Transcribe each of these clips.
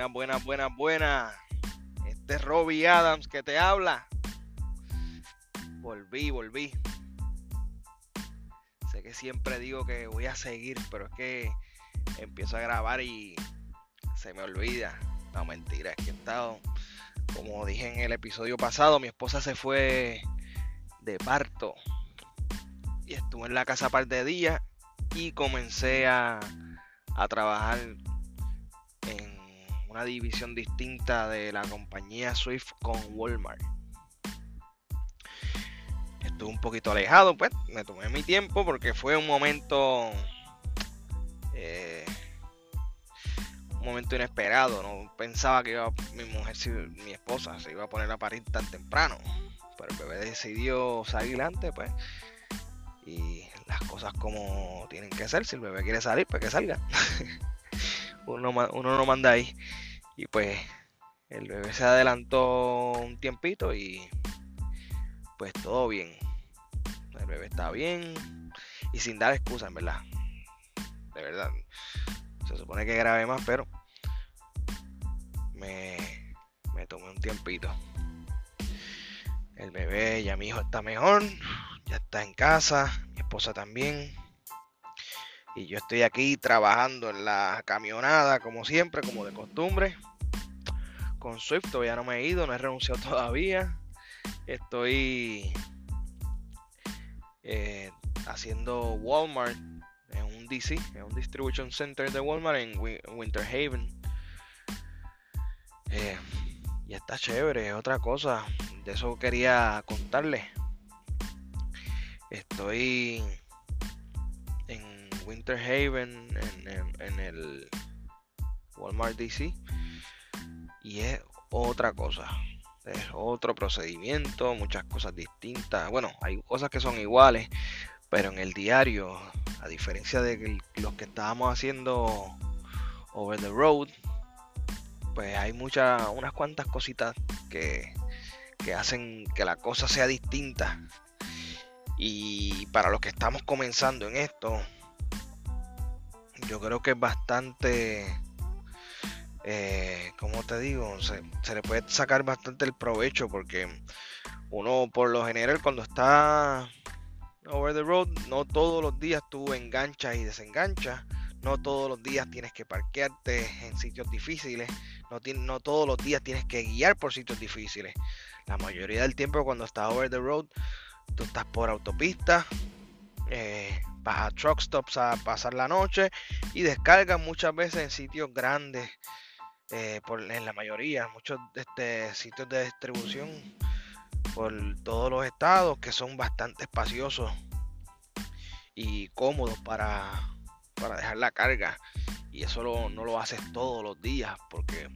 Buenas, buenas, buenas, buenas. Este es Robbie Adams que te habla. Volví, volví. Sé que siempre digo que voy a seguir, pero es que empiezo a grabar y se me olvida. No, mentira, es que he estado, como dije en el episodio pasado, mi esposa se fue de parto y estuve en la casa par de días y comencé a, a trabajar una división distinta de la compañía Swift con Walmart. Estuve un poquito alejado, pues me tomé mi tiempo porque fue un momento eh, un momento inesperado. No pensaba que iba, mi mujer, mi esposa, se iba a poner a parir tan temprano. Pero el bebé decidió salir antes, pues. Y las cosas como tienen que ser. Si el bebé quiere salir, pues que salga. uno, uno no manda ahí. Y pues el bebé se adelantó un tiempito y pues todo bien. El bebé está bien y sin dar excusas, en verdad. De verdad. Se supone que grabé más, pero me, me tomé un tiempito. El bebé, ya mi hijo está mejor, ya está en casa, mi esposa también. Y yo estoy aquí trabajando en la camionada, como siempre, como de costumbre. Con Swift todavía no me he ido, no he renunciado todavía. Estoy eh, haciendo Walmart en un DC, en un Distribution Center de Walmart en Winter Haven. Eh, y está chévere, otra cosa. De eso quería contarles. Estoy Winter Haven, en, el Walmart DC. Y es otra cosa. Es otro procedimiento, muchas cosas distintas. Bueno, hay cosas que son iguales, pero en el diario, a diferencia de los que estábamos haciendo over the road, pues hay muchas, unas cuantas cositas que, que hacen que la cosa sea distinta. Y para los que estamos comenzando en esto, yo creo que es bastante, eh, como te digo, se, le puede sacar bastante el provecho porque uno por lo general cuando está over the road, no todos los días tú enganchas y desenganchas. No todos los días tienes que parquearte en sitios difíciles. No, no todos los días tienes que guiar por sitios difíciles. La mayoría del tiempo cuando estás over the road, tú estás por autopista, eh, a truck stops a pasar la noche y descargan muchas veces en sitios grandes, eh, por, en la mayoría, muchos este, sitios de distribución por todos los estados que son bastante espaciosos y cómodos para, para dejar la carga. Y eso no lo haces todos los días porque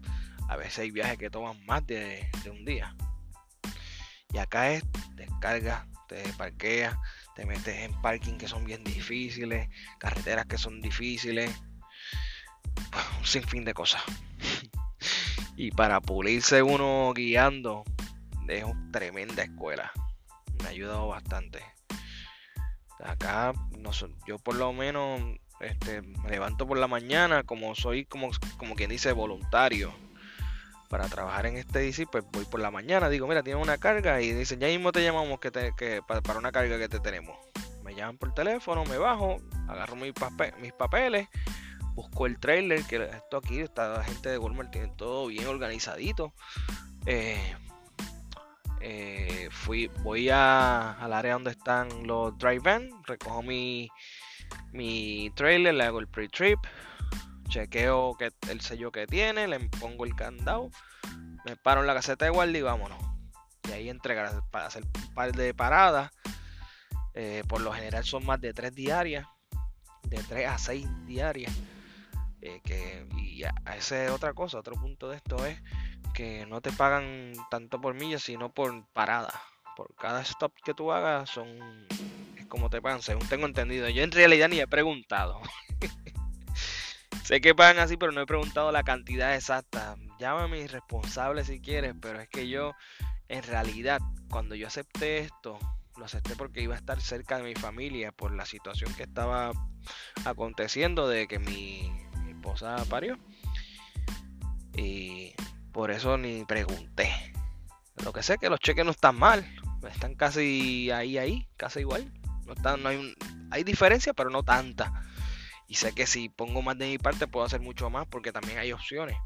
a veces hay viajes que toman más de, de un día. Y acá es descarga, te parqueas te metes en parking que son bien difíciles, carreteras que son difíciles, un sinfín de cosas. y para pulirse uno guiando, es una tremenda escuela. Me ha ayudado bastante. Acá, no yo por lo menos este, me levanto por la mañana, como soy como, como quien dice voluntario para trabajar en este DC, pues voy por la mañana, digo, mira, tiene una carga y dicen, ya mismo te llamamos que, que para una carga que te tenemos. Me llaman por teléfono, me bajo, agarro mis, mis papeles, busco el trailer, que esto aquí, esta gente de Walmart tiene todo bien organizadito. Eh, eh, fui, voy a, al área donde están los drive van, recojo mi, mi trailer, le hago el pre-trip, chequeo que el sello que tiene, le pongo el candado, me paro en la caseta de guardia y vámonos. Y ahí entregar para hacer un par de paradas. Eh, por lo general son más de tres diarias, de tres a seis diarias. Eh, que, y esa es otra cosa, otro punto de esto es que no te pagan tanto por millas, sino por parada. Por cada stop que tú hagas son es como te pagan, según tengo entendido. Yo en realidad ni he preguntado. Sé que pagan así, pero no he preguntado la cantidad exacta. Llámame irresponsable si quieres, pero es que yo, en realidad, cuando yo acepté esto, lo acepté porque iba a estar cerca de mi familia por la situación que estaba aconteciendo de que mi, esposa parió. Y por eso ni pregunté. Lo que sé es que los cheques no están mal. Están casi ahí, ahí, casi igual. No, están, no hay, hay diferencia, pero no tanta. Y sé que si pongo más de mi parte puedo hacer mucho más porque también hay opciones.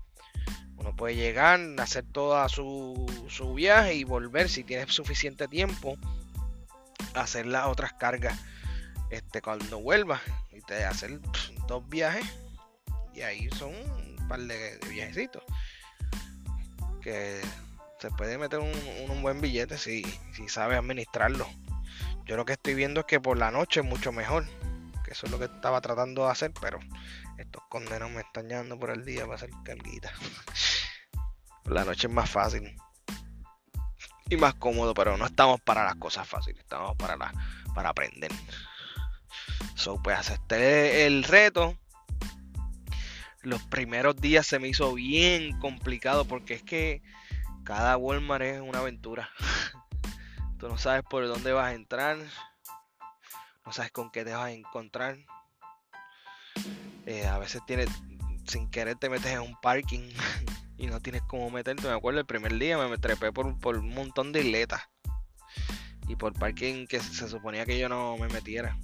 Uno puede llegar, hacer toda su, su viaje y volver si tiene suficiente tiempo. Hacer las otras cargas este, cuando vuelva. Y te hacer dos viajes. Y ahí son un par de, viajecitos. Que se puede meter un, un buen billete si, si sabe administrarlo. Yo lo que estoy viendo es que por la noche es mucho mejor. Eso es lo que estaba tratando de hacer, pero estos condenos me están llevando por el día para hacer carguita. la noche es más fácil. Y más cómodo, pero no estamos para las cosas fáciles, estamos para, la, para aprender. So, pues acepté el reto. Los primeros días se me hizo bien complicado porque es que cada Walmart es una aventura. Tú no sabes por dónde vas a entrar. Sabes con qué te vas a encontrar. Eh, a veces tienes, sin querer te metes en un parking y no tienes cómo meterte. Me acuerdo el primer día me trepé por, un montón de isletas. Y por parking que se suponía que yo no me metiera.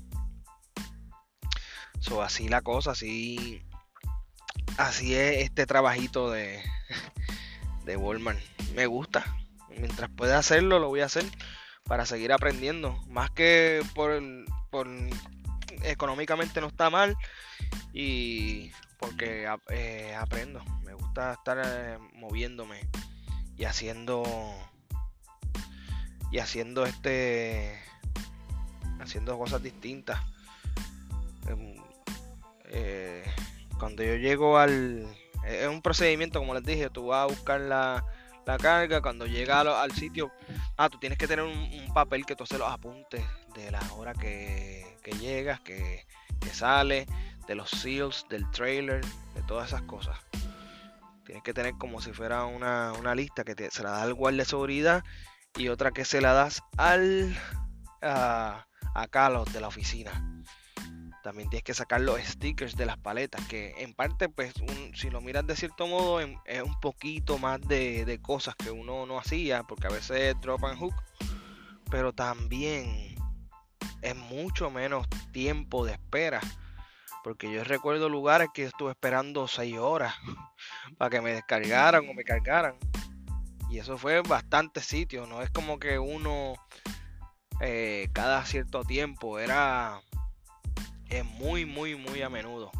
So, así la cosa, así. Así es este trabajito de, de Walmart. Me gusta. Mientras pueda hacerlo, lo voy a hacer para seguir aprendiendo. Más que por, económicamente no está mal y porque eh, aprendo. Me gusta estar eh, moviéndome y haciendo y haciendo este haciendo cosas distintas. Em, eh, cuando yo llego al es un procedimiento como les dije, tú vas a buscar la, la carga, cuando llega al, sitio, ah, tú tienes que tener un, papel que tú se los apuntes de la hora que, llegas, que, sale, de los seals, del trailer, de todas esas cosas. Tienes que tener como si fuera una, lista que se la da al guardia de seguridad y otra que se la das al a, acá los de la oficina. También tienes que sacar los stickers de las paletas, que en parte, pues, si lo miras de cierto modo, es un poquito más de, cosas que uno no hacía, porque a veces es drop and hook, pero también es mucho menos tiempo de espera. Porque yo recuerdo lugares que estuve esperando 6 horas para que me descargaran o me cargaran. Y eso fue bastante sitio, no es como que uno eh, cada cierto tiempo era es muy, muy, muy a menudo.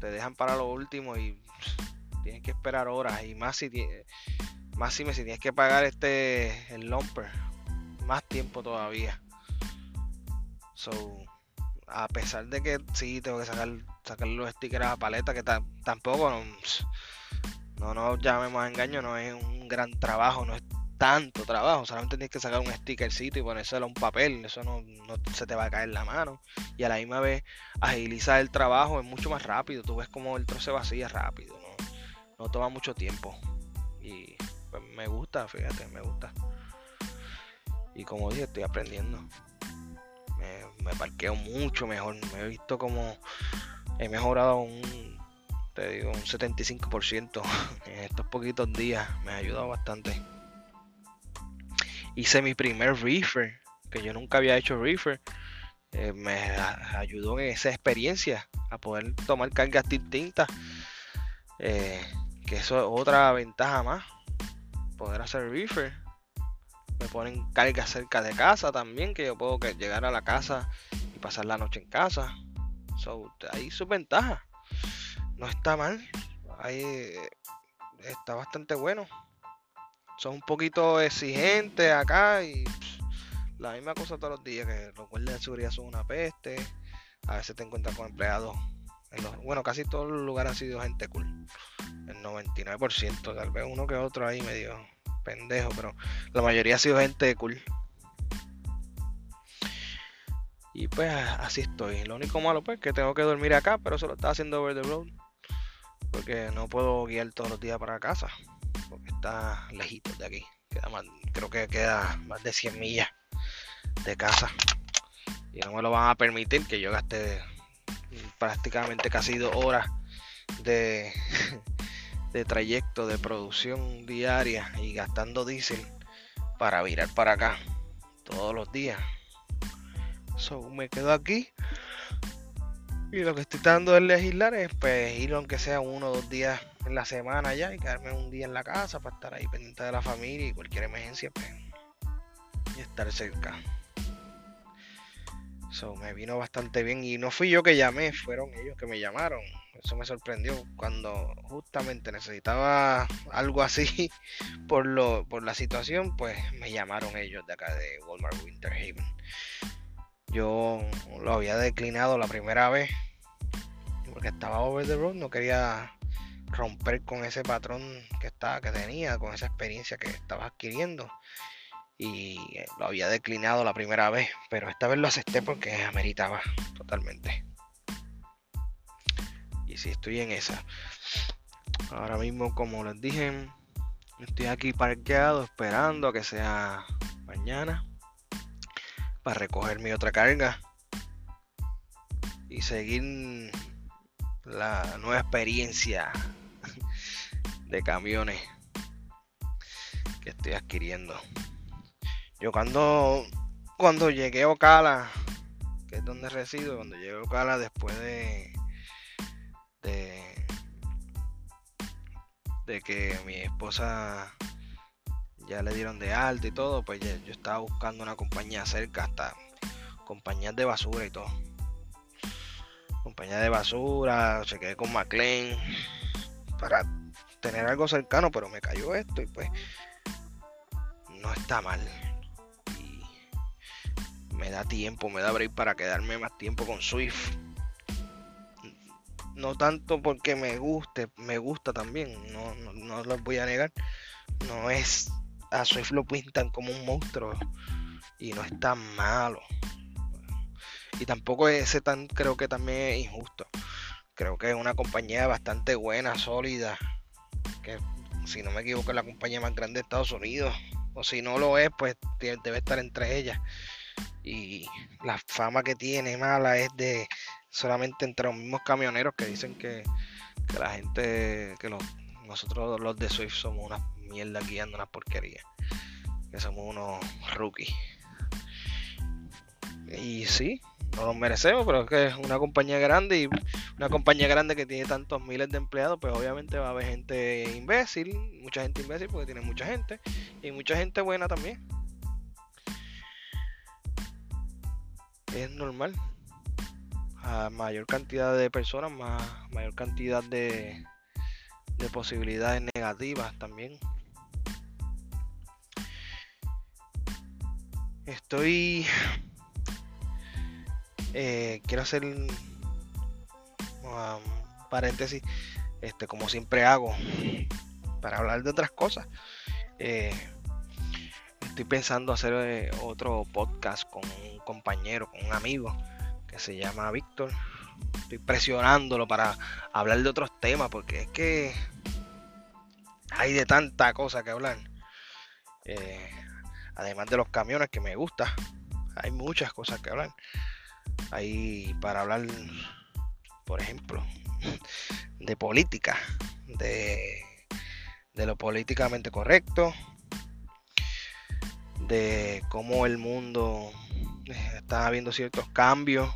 Te dejan para lo último y tienes que esperar horas. Y más si, más si, si tienes que pagar este el lumper. Más tiempo todavía. So, a pesar de que sí tengo que sacar, sacar los stickers a paleta, que tampoco no, no nos llamemos a engaño, no es un gran trabajo, no es tanto trabajo. Solamente tienes que sacar un stickercito y ponérselo a un papel. Eso no, se te va a caer la mano. Y a la misma vez agilizar el trabajo es mucho más rápido. Tú ves como el trozo se vacía rápido. No, toma mucho tiempo. Y pues, me gusta, fíjate, me gusta. Y como dije, estoy aprendiendo. Me, me parqueo mucho mejor. Me he visto como he mejorado un, te digo, un 75% en estos poquitos días. Me ha ayudado bastante hice mi primer reefer, que yo nunca había hecho reefer. Eh, me ayudó en esa experiencia a poder tomar cargas distintas. Eh, que eso es otra ventaja más. Poder hacer reefer. Me ponen cargas cerca de casa también, que yo puedo llegar a la casa y pasar la noche en casa. So, ahí su ventaja. No está mal. Ahí eh, está bastante bueno son un poquito exigentes acá y la misma cosa todos los días, que los guardias de seguridad son una peste. A veces te encuentras con empleados. bueno, casi todos los lugares han sido gente cool. El 99%, tal vez uno que otro ahí medio pendejo, pero la mayoría ha sido gente cool. Y pues así estoy. Lo único malo pues que tengo que dormir acá, pero eso lo estaba haciendo over the road. Porque no puedo guiar todos los días para casa porque está lejito de aquí. Queda creo que queda más de 100 millas de casa. Y no me lo van a permitir que yo gaste prácticamente casi dos horas de, de trayecto de producción diaria y gastando diésel para virar para acá todos los días. So, me quedo aquí. Y lo que estoy tratando de legislar es pues ir aunque sea uno o dos días en la semana ya y quedarme un día en la casa para estar ahí pendiente de la familia y cualquier emergencia pues y estar cerca. So, me vino bastante bien y no fui yo que llamé, fueron ellos que me llamaron. Eso me sorprendió cuando justamente necesitaba algo así por, lo, por la situación, pues me llamaron ellos de acá de Walmart Winter Haven. Yo lo había declinado la primera vez porque estaba over the road, no quería romper con ese patrón que estaba que tenía, con esa experiencia que estaba adquiriendo y lo había declinado la primera vez, pero esta vez lo acepté porque ameritaba totalmente. Y si estoy en esa. Ahora mismo, como les dije, estoy aquí parqueado esperando a que sea mañana para recoger mi otra carga y seguir la nueva experiencia de camiones que estoy adquiriendo. Yo cuando cuando llegué a Ocala, que es donde resido, cuando llegué a Ocala después de de, que mi esposa ya le dieron de alta y todo, pues yo estaba buscando una compañía cerca, hasta compañías de basura y todo. De basura, se quedé con McLean para tener algo cercano, pero me cayó esto y pues no está mal. Y me da tiempo, me da break para quedarme más tiempo con Swift. No tanto porque me guste, me gusta también, no, no, no lo voy a negar. No es a Swift lo pintan como un monstruo y no es tan malo. Y tampoco ese tan, creo que también es injusto. Creo que es una compañía bastante buena, sólida. Que si no me equivoco es la compañía más grande de Estados Unidos. O si no lo es, pues debe estar entre ellas. Y la fama que tiene mala es de solamente entre los mismos camioneros que dicen que, que la gente, que nosotros los de Swift somos una mierda guiando una porquería. Que somos unos rookies. Y sí, no los merecemos, pero es que es una compañía grande y una compañía grande que tiene tantos miles de empleados, pues obviamente va a haber gente imbécil, mucha gente imbécil porque tiene mucha gente y mucha gente buena también. Es normal. A mayor cantidad de personas, más mayor cantidad de, de posibilidades negativas también. Estoy. Eh, quiero hacer un paréntesis, este, como siempre hago, para hablar de otras cosas. Eh, estoy pensando hacer eh, otro podcast con un compañero, con un amigo que se llama Víctor. Estoy presionándolo para hablar de otros temas porque es que hay de tanta cosa que hablar. Además de los camiones que me gusta, hay muchas cosas que hablar. Hay para hablar, por ejemplo, de política, de, de lo políticamente correcto, de cómo el mundo está habiendo ciertos cambios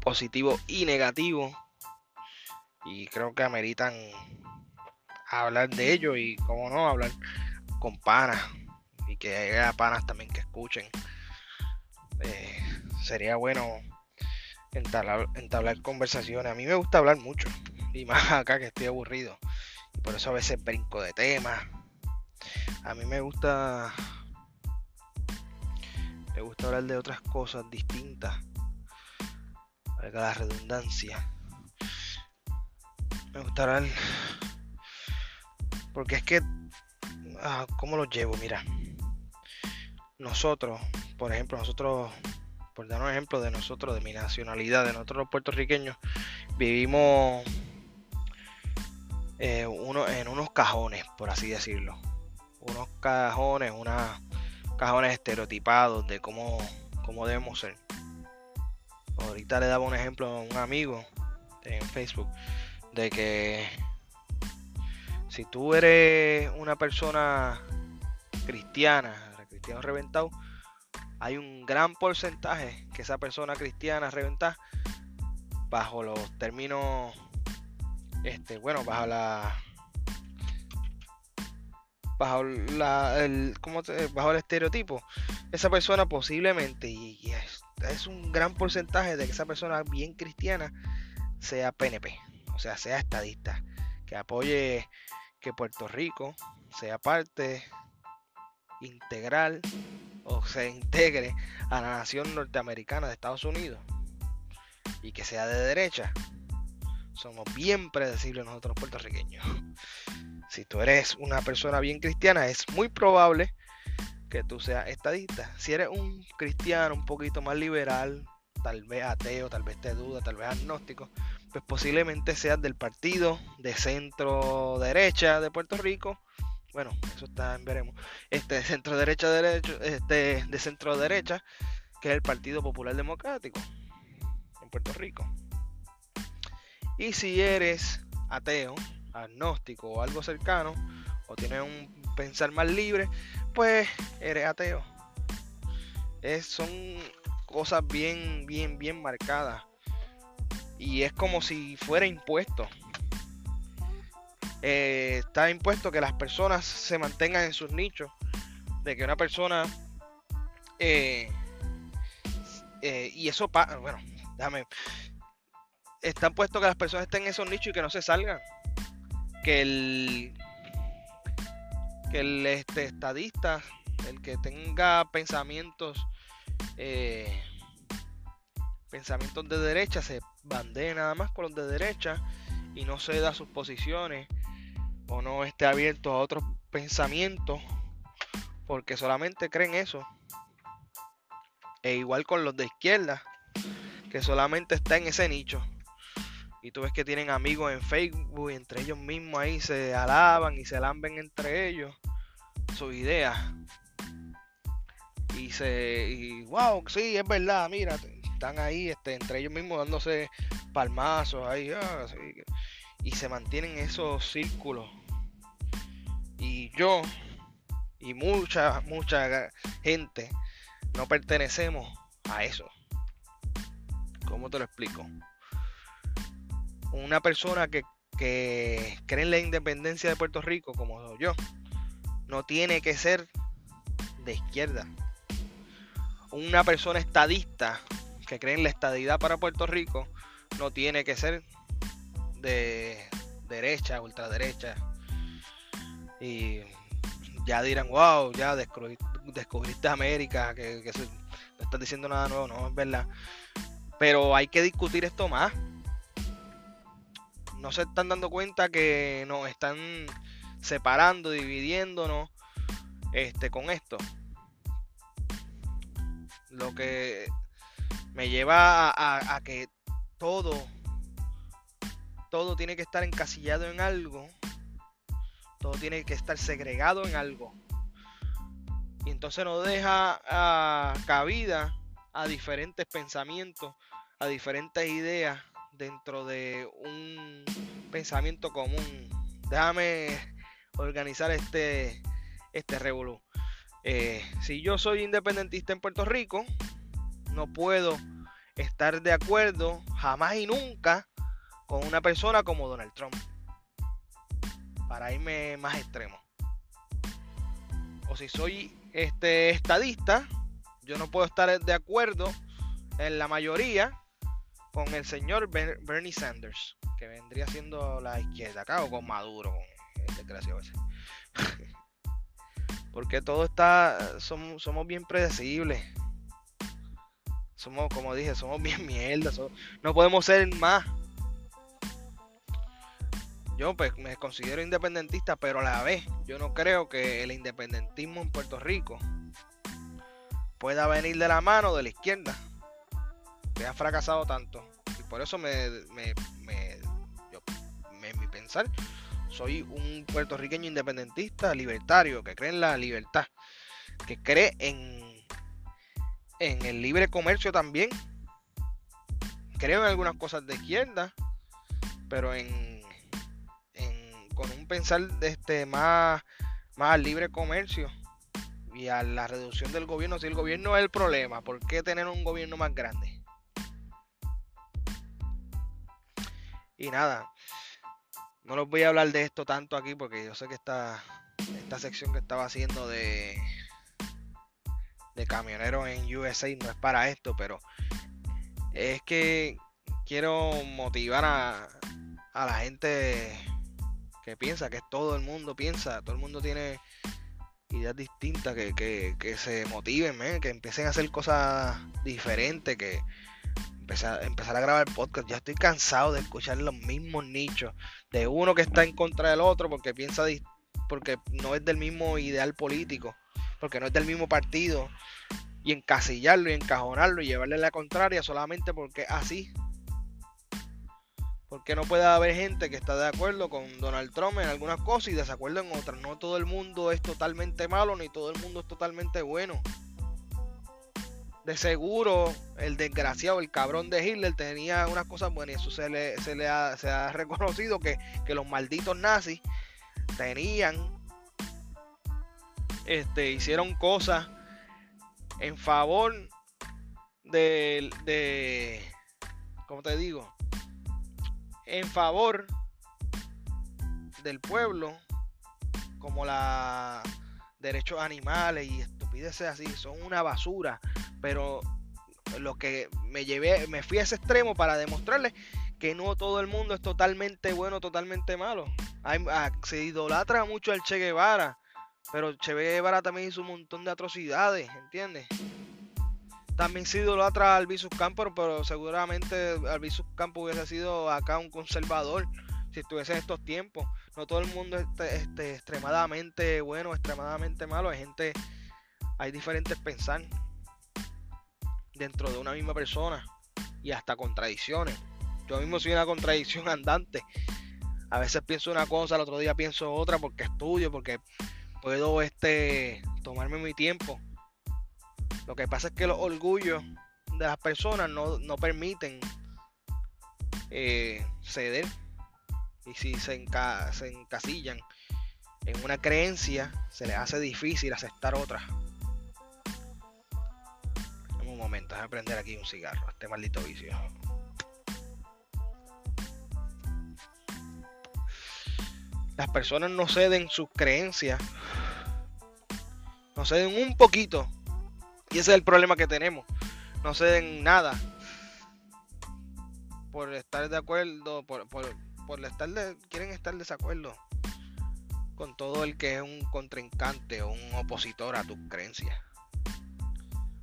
positivos y negativos y creo que ameritan hablar de ello y cómo no hablar con panas y que haya panas también que escuchen. Eh, sería bueno entablar, conversaciones. A mí me gusta hablar mucho y más acá que estoy aburrido. Y por eso a veces brinco de temas. A mí me gusta me gusta hablar de otras cosas distintas. Valga la redundancia. Me gusta hablar porque es que ah, ¿cómo lo llevo? Mira, nosotros, por ejemplo, nosotros, por dar un ejemplo de nosotros, de mi nacionalidad, de nosotros los puertorriqueños, vivimos eh, uno, en unos cajones, por así decirlo. Unos cajones, unos cajones estereotipados de cómo, cómo debemos ser. Ahorita le daba un ejemplo a un amigo en Facebook de que Si tú eres una persona cristiana, cristiano reventado, hay un gran porcentaje que esa persona cristiana reventada, bajo los términos, este, bueno, bajo la bajo la el, ¿cómo bajo el estereotipo, esa persona posiblemente, y, es, es, un gran porcentaje de que esa persona bien cristiana sea PNP, o sea, sea estadista, que apoye que Puerto Rico sea parte integral o se integre a la nación norteamericana de Estados Unidos y que sea de derecha, somos bien predecibles nosotros puertorriqueños. Si tú eres una persona bien cristiana, es muy probable que tú seas estadista. Si eres un cristiano un poquito más liberal, tal vez ateo, tal vez te duda, tal vez agnóstico, pues posiblemente seas del partido de centro derecha de Puerto Rico bueno, eso está veremos, este centro derecha derecho, este de centro derecha, que es el Partido Popular Democrático en Puerto Rico. Y si eres ateo, agnóstico o algo cercano, o tienes un pensar más libre, pues eres ateo. Es, son cosas bien, bien, bien marcadas. Y es como si fuera impuesto. Eh, está impuesto que las personas se mantengan en sus nichos, de que una persona eh, eh, y eso pasa, bueno, déjame, está impuesto que las personas estén en esos nichos y que no se salgan, que el que el este, estadista, el que tenga pensamientos pensamientos de derecha se bandee nada más con los de derecha y no ceda sus posiciones o no esté abierto a otros pensamientos porque solamente creen eso. E igual con los de izquierda, que solamente está en ese nicho. Y tú ves que tienen amigos en Facebook y entre ellos mismos ahí se alaban y se lamben entre ellos sus ideas. Y se. Y wow, sí, es verdad, mira, están ahí este, entre ellos mismos dándose palmazos ahí. Ah, y se mantienen esos círculos y yo y mucha, mucha gente no pertenecemos a eso. ¿Cómo te lo explico? Una persona que, que cree en la independencia de Puerto Rico, como yo, no tiene que ser de izquierda. Una persona estadista que cree en la estadidad para Puerto Rico no tiene que ser de derecha, ultraderecha, y ya dirán, wow, ya descubriste América, que, no estás diciendo nada nuevo, no, es verdad. Pero hay que discutir esto más. No se están dando cuenta que nos están separando, dividiéndonos este, con esto. Lo que me lleva a que todo, todo tiene que estar encasillado en algo todo tiene que estar segregado en algo. Y entonces nos deja ah, cabida a diferentes pensamientos, a diferentes ideas dentro de un pensamiento común. Déjame organizar este, este revolú. Eh, si yo soy independentista en Puerto Rico, no puedo estar de acuerdo jamás y nunca con una persona como Donald Trump para irme más extremo. O si soy este estadista, yo no puedo estar de acuerdo en la mayoría con el señor Bernie Sanders, que vendría siendo la izquierda acá, o con Maduro, con desgraciado ese. Porque todo está, somos, somos bien predecibles. Somos, como dije, somos bien mierda. no podemos ser más yo pues me considero independentista, pero a la vez yo no creo que el independentismo en Puerto Rico pueda venir de la mano de la izquierda, que ha fracasado tanto. Y por eso me, me, me, me mi pensar, soy un puertorriqueño independentista, libertario, que cree en la libertad, que cree en, en el libre comercio también. Creo en algunas cosas de izquierda, pero en con un pensar este, más, más libre comercio y a la reducción del gobierno. Si el gobierno es el problema, ¿por qué tener un gobierno más grande? Y nada, no les voy a hablar de esto tanto aquí porque yo sé que esta, esta sección que estaba haciendo de, de camioneros en USA no es para esto, pero es que quiero motivar a, a la gente que piensa, que todo el mundo piensa, todo el mundo tiene ideas distintas, que, se motiven, que empiecen a hacer cosas diferentes, que empezar, empezar a grabar podcast. Ya estoy cansado de escuchar los mismos nichos, de uno que está en contra del otro porque piensa, porque no es del mismo ideal político, porque no es del mismo partido, y encasillarlo y encajonarlo y llevarle la contraria solamente porque así porque no puede haber gente que está de acuerdo con Donald Trump en algunas cosas y desacuerdo en otras. No todo el mundo es totalmente malo ni todo el mundo es totalmente bueno. De seguro, el desgraciado, el cabrón de Hitler tenía unas cosas buenas y eso se le, se le ha, se ha reconocido que, los malditos nazis tenían, este, hicieron cosas en favor de, de ¿cómo te digo? En favor del pueblo, como la derechos animales y estupideces así, son una basura. Pero lo que me llevé, me fui a ese extremo para demostrarles que no todo el mundo es totalmente bueno, totalmente malo. Hay, ah, se idolatra mucho al Che Guevara, pero Che Guevara también hizo un montón de atrocidades, ¿entiendes? También se idolatra a Albizus Campos, pero seguramente Albizus Campos hubiese sido acá un conservador si estuviese en estos tiempos. No todo el mundo es este, extremadamente bueno, extremadamente malo. Hay gente, hay diferentes pensar dentro de una misma persona y hasta contradicciones. Yo mismo soy una contradicción andante. A veces pienso una cosa, al otro día pienso otra porque estudio, porque puedo este, tomarme mi tiempo lo que pasa es que los orgullos de las personas no, permiten eh, ceder. Y si se, se encasillan en una creencia, se les hace difícil aceptar otra. un momento, déjame prender aquí un cigarro, este maldito vicio. Las personas no ceden sus creencias, no ceden un poquito y ese es el problema que tenemos. No ceden nada. Por estar de acuerdo, por, por, estar de, quieren estar de desacuerdo con todo el que es un contrincante o un opositor a tus creencias.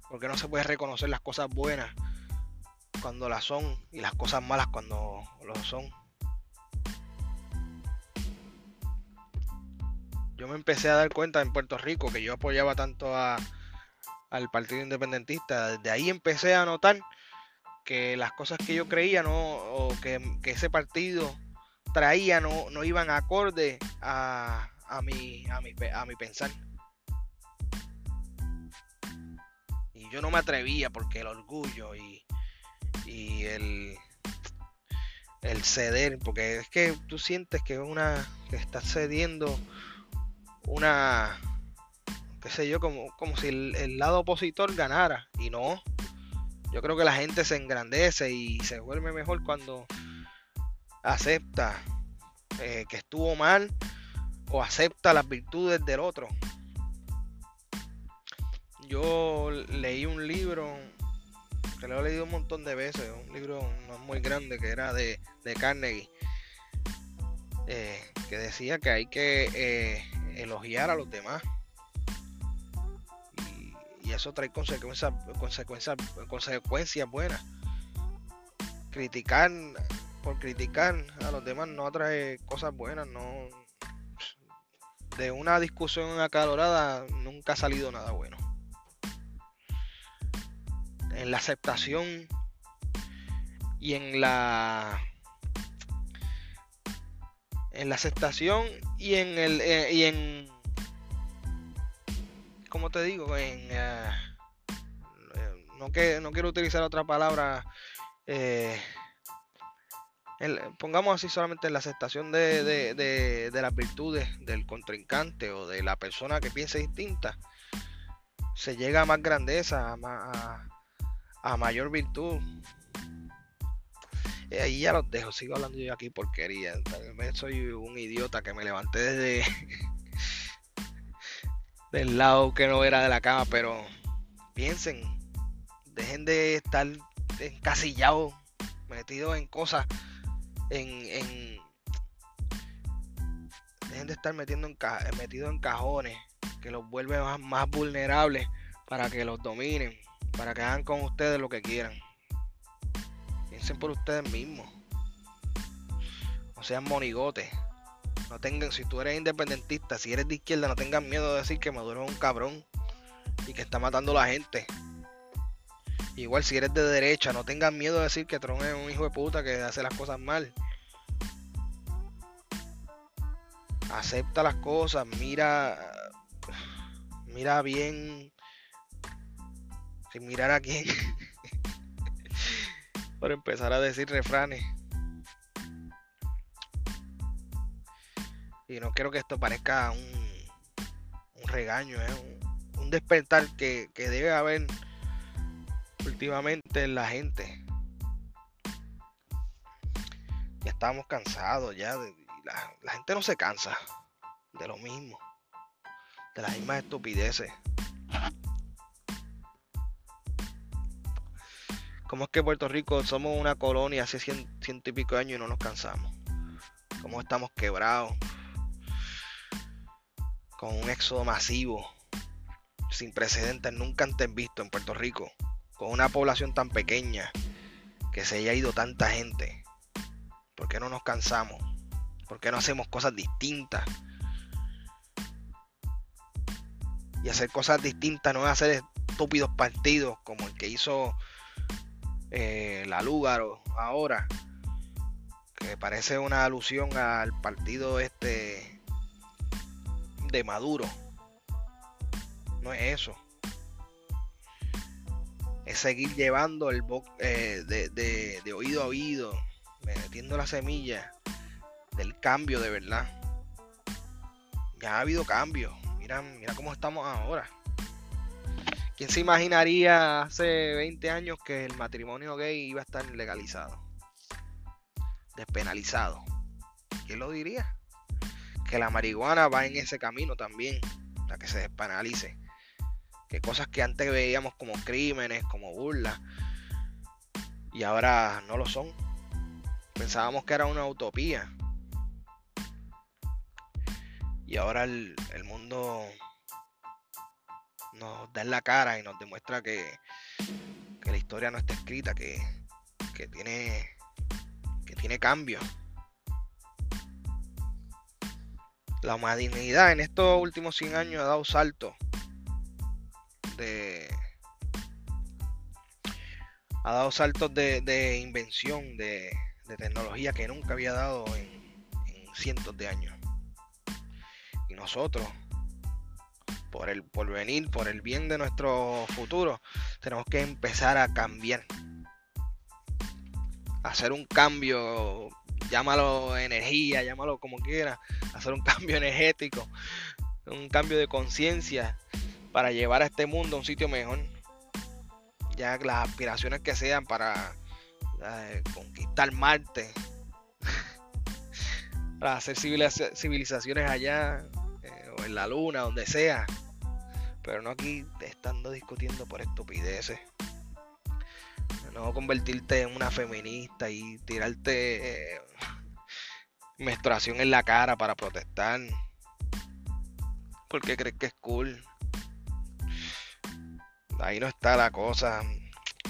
Porque no se puede reconocer las cosas buenas cuando las son y las cosas malas cuando lo son. Yo me empecé a dar cuenta en Puerto Rico que yo apoyaba tanto a, al Partido Independentista. Desde ahí empecé a notar que las cosas que yo creía no, o que, ese partido traía no, no iban acorde a, a, mi, a, mi, a mi pensar. Y yo no me atrevía porque el orgullo y, y el, el ceder, porque es que tú sientes que una que estás cediendo una qué sé yo, como, como si el, lado opositor ganara. Y no. Yo creo que la gente se engrandece y se vuelve mejor cuando acepta eh, que estuvo mal o acepta las virtudes del otro. Yo leí un libro que lo he leído un montón de veces, un libro no muy grande que era de, de Carnegie, eh, que decía que hay que eh, elogiar a los demás y eso trae consecuencias, consecuencias, consecuencias buenas. Criticar por criticar a los demás no trae cosas buenas, no de una discusión acalorada nunca ha salido nada bueno. En la aceptación y en la en la aceptación y en el eh, y en como te digo, en, eh, no, que, no quiero utilizar otra palabra, eh, pongamos así solamente en la aceptación de, las virtudes del contrincante o de la persona que piense distinta, se llega a más grandeza, a, a, mayor virtud. Y ahí ya los dejo, sigo hablando yo aquí porquería. Tal soy un idiota que me levanté desde del lado que no era de la cama, pero piensen, dejen de estar encasillados, metidos en cosas en, dejen de estar metiendo en metidos en cajones que los vuelve más, vulnerables para que los dominen, para que hagan con ustedes lo que quieran. Piensen por ustedes mismos. No sean monigotes. No tengan, si tú eres independentista, si eres de izquierda, no tengan miedo de decir que Maduro es un cabrón y que está matando a la gente. Igual si eres de derecha, no tengan miedo de decir que Trump es un hijo de puta que hace las cosas mal. Acepta las cosas, mira mira bien sin mirar a quién. Por empezar a decir refranes. Y no quiero que esto parezca un, regaño, ¿eh? un, despertar que, que debe haber últimamente en la gente. Ya estamos cansados, ya la, gente no se cansa de lo mismo, de las mismas estupideces. ¿Cómo es que Puerto Rico somos una colonia hace ciento y pico años y no nos cansamos? ¿Cómo estamos quebrados? Con un éxodo masivo, sin precedentes, nunca antes visto en Puerto Rico con una población tan pequeña, que se haya ido tanta gente, ¿por qué no nos cansamos? ¿Por qué no hacemos cosas distintas? Y hacer cosas distintas no es hacer estúpidos partidos como el que hizo eh, la Lúgaro ahora, que parece una alusión al partido este de Maduro. No es eso es seguir llevando el eh, de, oído a oído, metiendo la semilla del cambio de verdad. Ya ha habido cambio. Mira, mira cómo estamos ahora. ¿Quién se imaginaría hace 20 años que el matrimonio gay iba a estar legalizado? Despenalizado. ¿Quién lo diría? Que la marihuana va en ese camino también, para que se despenalice que cosas que antes veíamos como crímenes, como burlas, y ahora no lo son. Pensábamos que era una utopía. Y ahora el, mundo nos da en la cara y nos demuestra que, que la historia no está escrita, que, que tiene que tiene cambio. La humanidad en estos últimos 100 años ha dado salto de ha dado saltos de, invención, de, tecnología que nunca había dado en, cientos de años. Y nosotros, por el porvenir, por el bien de nuestro futuro, tenemos que empezar a cambiar. Hacer un cambio, llámalo energía, llámalo como quiera, hacer un cambio energético, un cambio de conciencia para llevar a este mundo a un sitio mejor. Ya las aspiraciones que sean para conquistar Marte, para hacer civilizaciones allá eh, o en la luna, donde sea. Pero no aquí estando discutiendo por estupideces. No convertirte en una feminista y tirarte eh, menstruación en la cara para protestar. Porque crees que es cool ahí no está la cosa.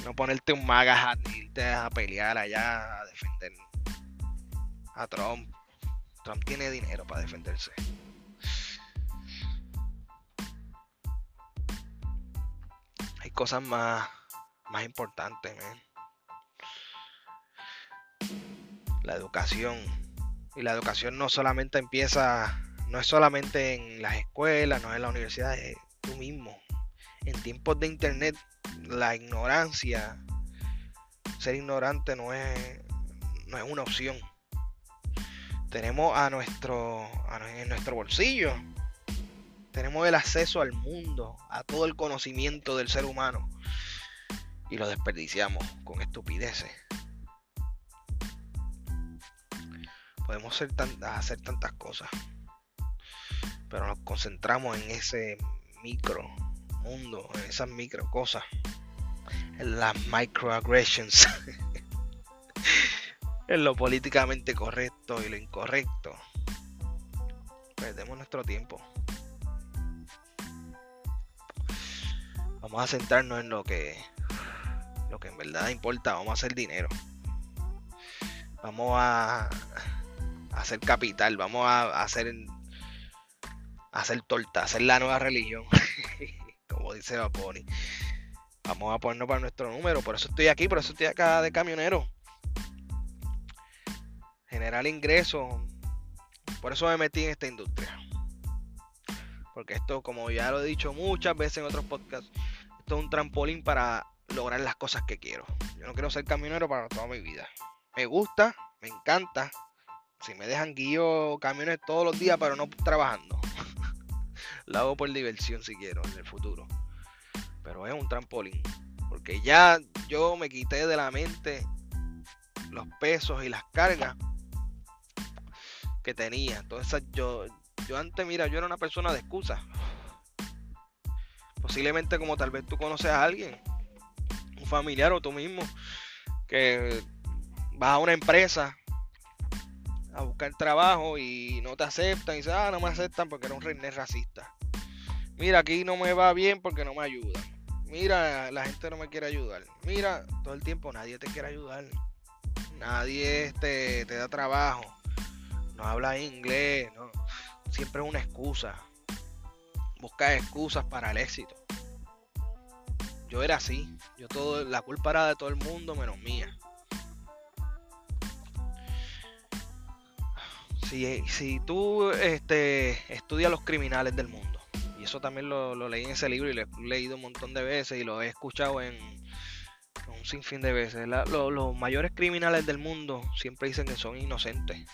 No ponerte un maga ni irte a pelear allá a defender a Trump. Trump tiene dinero para defenderse. Hay cosas más, más importantes, La educación. Y la educación no solamente empieza, no es solamente en las escuelas, no es en la universidad, es tú mismo en tiempos de internet la ignorancia, ser ignorante no es, no es una opción. Tenemos a nuestro, en nuestro bolsillo, tenemos el acceso al mundo, a todo el conocimiento del ser humano y lo desperdiciamos con estupideces. Podemos hacer, hacer tantas cosas, pero nos concentramos en ese micro mundo, en esas micro cosas, en las microaggressions, en lo políticamente correcto y lo incorrecto. Perdemos nuestro tiempo. Vamos a centrarnos en lo que lo que en verdad importa, vamos a hacer dinero. Vamos a, hacer capital, vamos a, hacer hacer torta, hacer la nueva religión, como dice Vaponi. Vamos a ponernos para nuestro número, por eso estoy aquí, por eso estoy acá de camionero. Generar ingresos, por eso me metí en esta industria. Porque esto, como ya lo he dicho muchas veces en otros podcasts, esto es un trampolín para lograr las cosas que quiero. Yo no quiero ser camionero para toda mi vida. Me gusta, me encanta. Si me dejan guío camiones todos los días, pero no trabajando. Lo hago por diversión si quiero en el futuro. Pero es un trampolín. Porque ya yo me quité de la mente los pesos y las cargas que tenía. Entonces yo, yo antes, mira, yo era una persona de excusa. Posiblemente como tal vez tú conoces a alguien familiar o tú mismo que vas a una empresa a buscar trabajo y no te aceptan y dices, ah, no me aceptan porque era un rené racista. Mira, aquí no me va bien porque no me ayudan. Mira, la gente no me quiere ayudar. Mira, todo el tiempo nadie te quiere ayudar. Nadie te, te da trabajo. No habla inglés. No. Siempre es una excusa. Busca excusas para el éxito yo era así. Yo todo, la culpa era de todo el mundo menos mía. Si, si tú este, estudias los criminales del mundo, y eso también lo, leí en ese libro y lo he leído un montón de veces y lo he escuchado en, un sinfín de veces. los mayores criminales del mundo siempre dicen que son inocentes,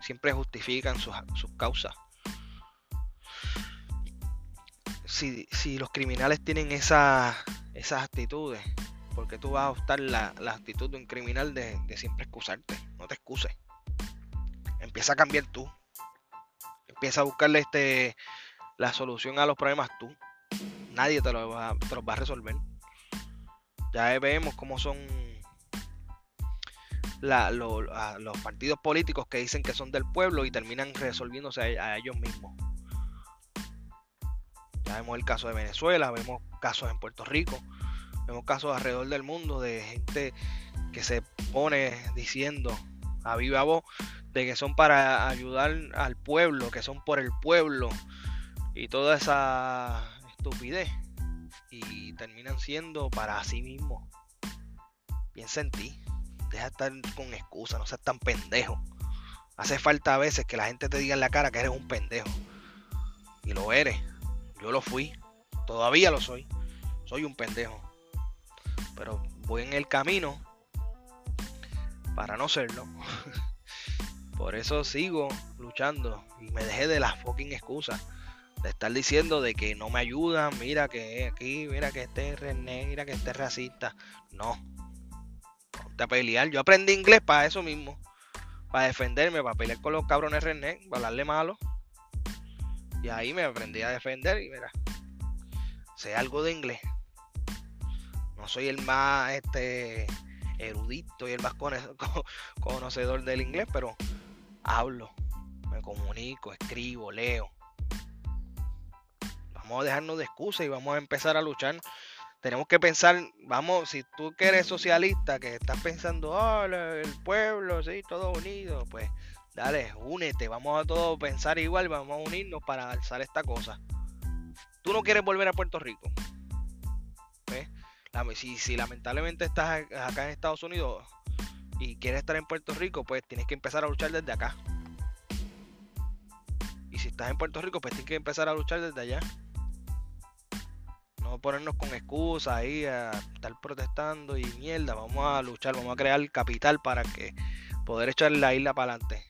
siempre justifican sus, causas si, los criminales tienen esa, esas actitudes, porque tú vas a optar la, actitud de un criminal de, siempre excusarte? No te excuses. Empieza a cambiar tú. Empieza a buscarle este, la solución a los problemas tú. Nadie te, lo va, te los va a resolver. Ya vemos cómo son los partidos políticos que dicen que son del pueblo y terminan resolviéndose a ellos mismos. Ya vemos el caso de Venezuela, vemos casos en Puerto Rico, vemos casos alrededor del mundo de gente que se pone diciendo a viva voz de que son para ayudar al pueblo, que son por el pueblo y toda esa estupidez y terminan siendo para sí mismos. Piensa en ti, deja de estar con excusas, no seas tan pendejo. Hace falta a veces que la gente te diga en la cara que eres un pendejo. Y lo eres. Yo lo fui, todavía lo soy. Soy un pendejo. Pero voy en el camino para no serlo. Por eso sigo luchando y me dejé de las fucking excusas. De estar diciendo de que no me ayudan, mira que aquí, mira que este René, mira que este racista. No. Ponte a pelear. Yo aprendí inglés para eso mismo. Para defenderme, para pelear con los cabrones René, para hablarle malo. Y ahí me aprendí a defender y mira, sé algo de inglés. No soy el más este erudito y el más conocedor del inglés, pero hablo, me comunico, escribo, leo. Vamos a dejarnos de excusas y vamos a empezar a luchar. Tenemos que pensar, vamos, si tú que eres socialista, que estás pensando, oh, el pueblo, sí, todo unido, pues Dale, únete, vamos a todos pensar igual, vamos a unirnos para alzar esta cosa. Tú no quieres volver a Puerto Rico. Si, si lamentablemente estás acá en Estados Unidos y quieres estar en Puerto Rico, pues tienes que empezar a luchar desde acá. Y si estás en Puerto Rico, pues tienes que empezar a luchar desde allá. No ponernos con excusas ahí a estar protestando y mierda. Vamos a luchar, vamos a crear capital para que poder echar la isla para adelante.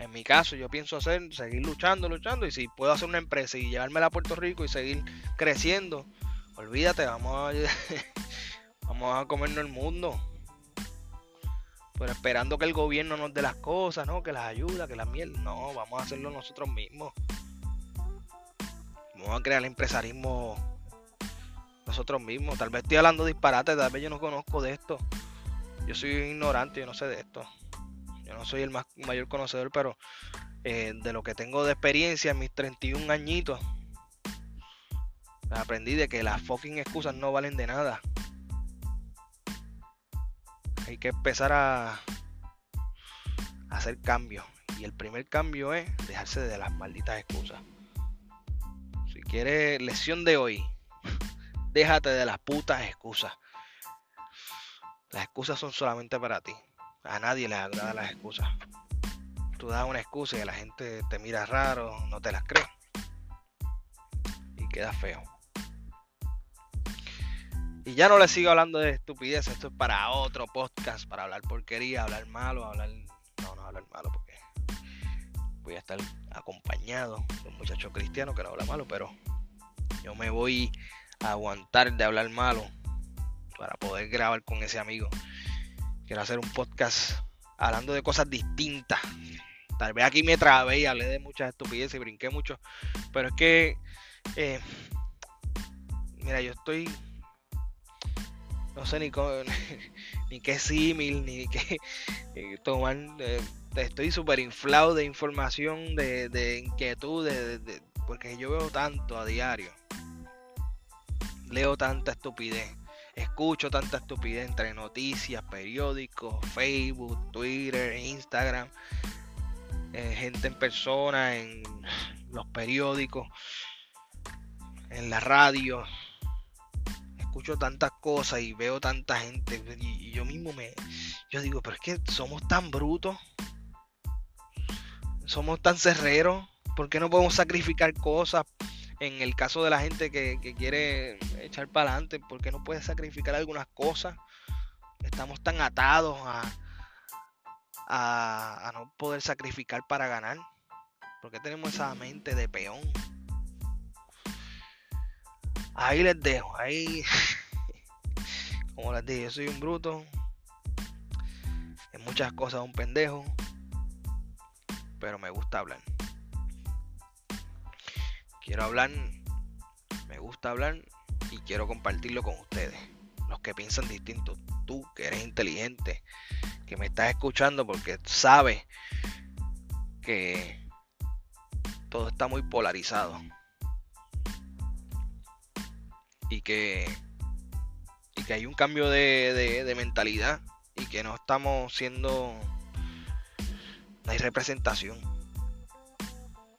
En mi caso, yo pienso hacer, seguir luchando, luchando, y si puedo hacer una empresa y llevármela a Puerto Rico y seguir creciendo, olvídate, vamos a, vamos a comernos el mundo. Pero esperando que el gobierno nos dé las cosas, ¿no? Que las ayuda, que las miel. No, vamos a hacerlo nosotros mismos. Vamos a crear el empresarismo nosotros mismos. Tal vez estoy hablando disparate, tal vez yo no conozco de esto. Yo soy ignorante, yo no sé de esto. Yo no soy el mayor conocedor, pero eh, de lo que tengo de experiencia en mis 31 añitos, aprendí de que las fucking excusas no valen de nada. Hay que empezar a, hacer cambios. Y el primer cambio es dejarse de las malditas excusas. Si quieres lección de hoy, déjate de las putas excusas. Las excusas son solamente para ti. A nadie le agrada las excusas. Tú das una excusa y la gente te mira raro, no te las cree. Y queda feo. Y ya no le sigo hablando de estupidez, esto es para otro podcast, para hablar porquería, hablar malo, hablar... No, no hablar malo porque voy a estar acompañado de un muchacho cristiano que no habla malo, pero yo me voy a aguantar de hablar malo para poder grabar con ese amigo. Quiero hacer un podcast hablando de cosas distintas. Tal vez aquí me trabé y hablé de muchas estupideces y brinqué mucho. Pero es que, eh, mira, yo estoy, no sé ni, ni qué símil, ni qué eh, tomar. Eh, estoy súper inflado de información, de, de inquietud, porque yo veo tanto a diario. Leo tanta estupidez escucho tanta estupidez entre noticias, periódicos, Facebook, Twitter, Instagram, eh, gente en persona, en los periódicos, en la radio. Escucho tantas cosas y veo tanta gente y, yo mismo me, yo digo, pero es que somos tan brutos, somos tan cerreros, ¿por qué no podemos sacrificar cosas en el caso de la gente que, quiere echar para adelante, ¿por qué no puede sacrificar algunas cosas? Estamos tan atados a, a, no poder sacrificar para ganar. ¿Por qué tenemos esa mente de peón? Ahí les dejo, ahí, como les dije, yo soy un bruto, en muchas cosas un pendejo, pero me gusta hablar. Quiero hablar, me gusta hablar y quiero compartirlo con ustedes, los que piensan distinto. Tú que eres inteligente, que me estás escuchando porque sabes que todo está muy polarizado y que y que hay un cambio de, de mentalidad y que no estamos siendo no hay representación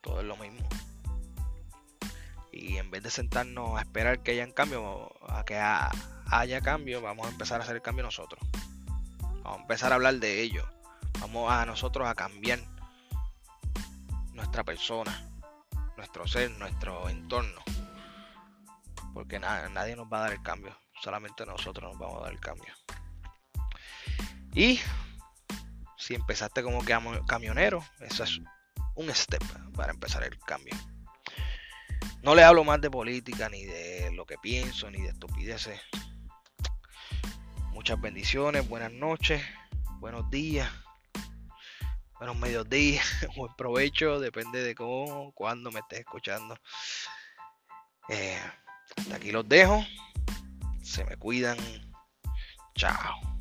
todo es lo mismo y en vez de sentarnos a esperar que haya cambio, a que haya cambio, vamos a empezar a hacer el cambio nosotros. Vamos a empezar a hablar de ello. Vamos a nosotros a cambiar nuestra persona, nuestro ser, nuestro entorno. Porque nadie nos va a dar el cambio. Solamente nosotros nos vamos a dar el cambio. Y si empezaste como camionero, eso es un step para empezar el cambio. No le hablo más de política, ni de lo que pienso, ni de estupideces. Muchas bendiciones, buenas noches, buenos días, buenos mediodías, buen provecho, depende de cómo, cuándo me estés escuchando. Eh, hasta aquí los dejo. Se me cuidan. Chao.